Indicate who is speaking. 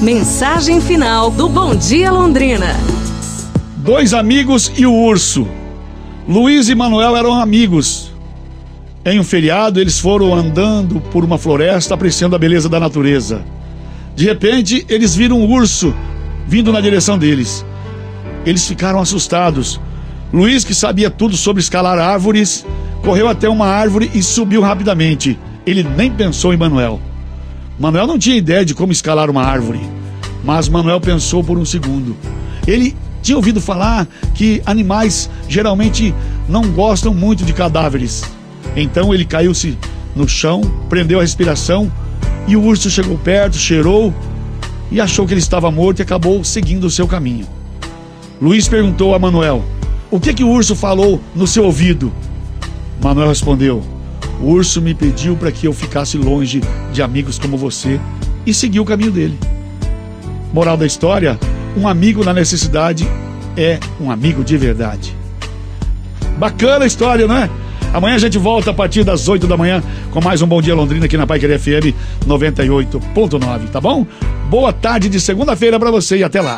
Speaker 1: Mensagem final do Bom Dia Londrina.
Speaker 2: Dois amigos e o urso. Luiz e Manuel eram amigos. Em um feriado, eles foram andando por uma floresta apreciando a beleza da natureza. De repente, eles viram um urso vindo na direção deles. Eles ficaram assustados. Luiz, que sabia tudo sobre escalar árvores, correu até uma árvore e subiu rapidamente. Ele nem pensou em Manuel. Manuel não tinha ideia de como escalar uma árvore, mas Manuel pensou por um segundo. Ele tinha ouvido falar que animais geralmente não gostam muito de cadáveres. Então ele caiu-se no chão, prendeu a respiração e o urso chegou perto, cheirou e achou que ele estava morto e acabou seguindo o seu caminho. Luiz perguntou a Manuel: O que que o urso falou no seu ouvido? Manuel respondeu: O urso me pediu para que eu ficasse longe de amigos como você e seguiu o caminho dele. Moral da história: um amigo na necessidade é um amigo de verdade. Bacana a história, não é? Amanhã a gente volta a partir das 8 da manhã com mais um Bom Dia Londrina aqui na Pai FM 98.9, tá bom? Boa tarde de segunda-feira para você e até lá.